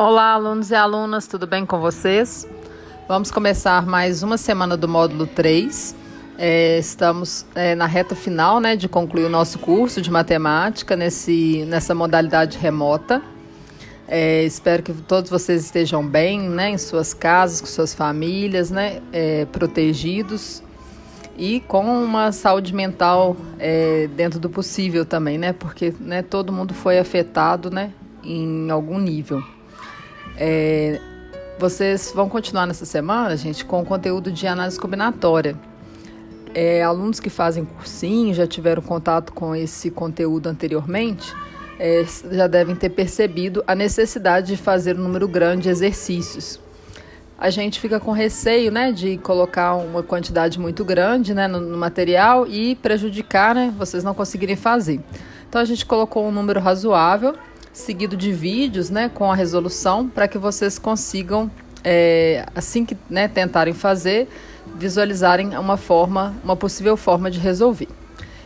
Olá, alunos e alunas, tudo bem com vocês? Vamos começar mais uma semana do módulo 3. É, estamos é, na reta final né, de concluir o nosso curso de matemática nesse, nessa modalidade remota. É, espero que todos vocês estejam bem né, em suas casas, com suas famílias, né, é, protegidos e com uma saúde mental é, dentro do possível também, né, porque né, todo mundo foi afetado né, em algum nível. É, vocês vão continuar nessa semana, gente, com o conteúdo de análise combinatória. É, alunos que fazem cursinho, já tiveram contato com esse conteúdo anteriormente, é, já devem ter percebido a necessidade de fazer um número grande de exercícios. A gente fica com receio né, de colocar uma quantidade muito grande né, no, no material e prejudicar né, vocês não conseguirem fazer. Então a gente colocou um número razoável seguido de vídeos, né, com a resolução, para que vocês consigam, é, assim que né, tentarem fazer, visualizarem uma forma, uma possível forma de resolver.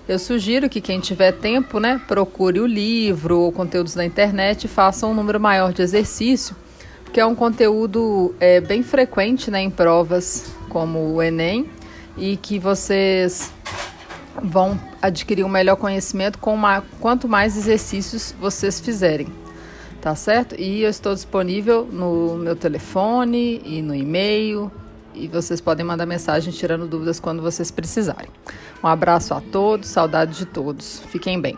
Eu sugiro que quem tiver tempo, né, procure o livro ou conteúdos na internet e faça um número maior de exercício, porque é um conteúdo é, bem frequente né, em provas como o Enem e que vocês vão adquirir um melhor conhecimento com uma, quanto mais exercícios vocês fizerem. Tá certo? E eu estou disponível no meu telefone e no e-mail. E vocês podem mandar mensagem tirando dúvidas quando vocês precisarem. Um abraço a todos, saudade de todos. Fiquem bem.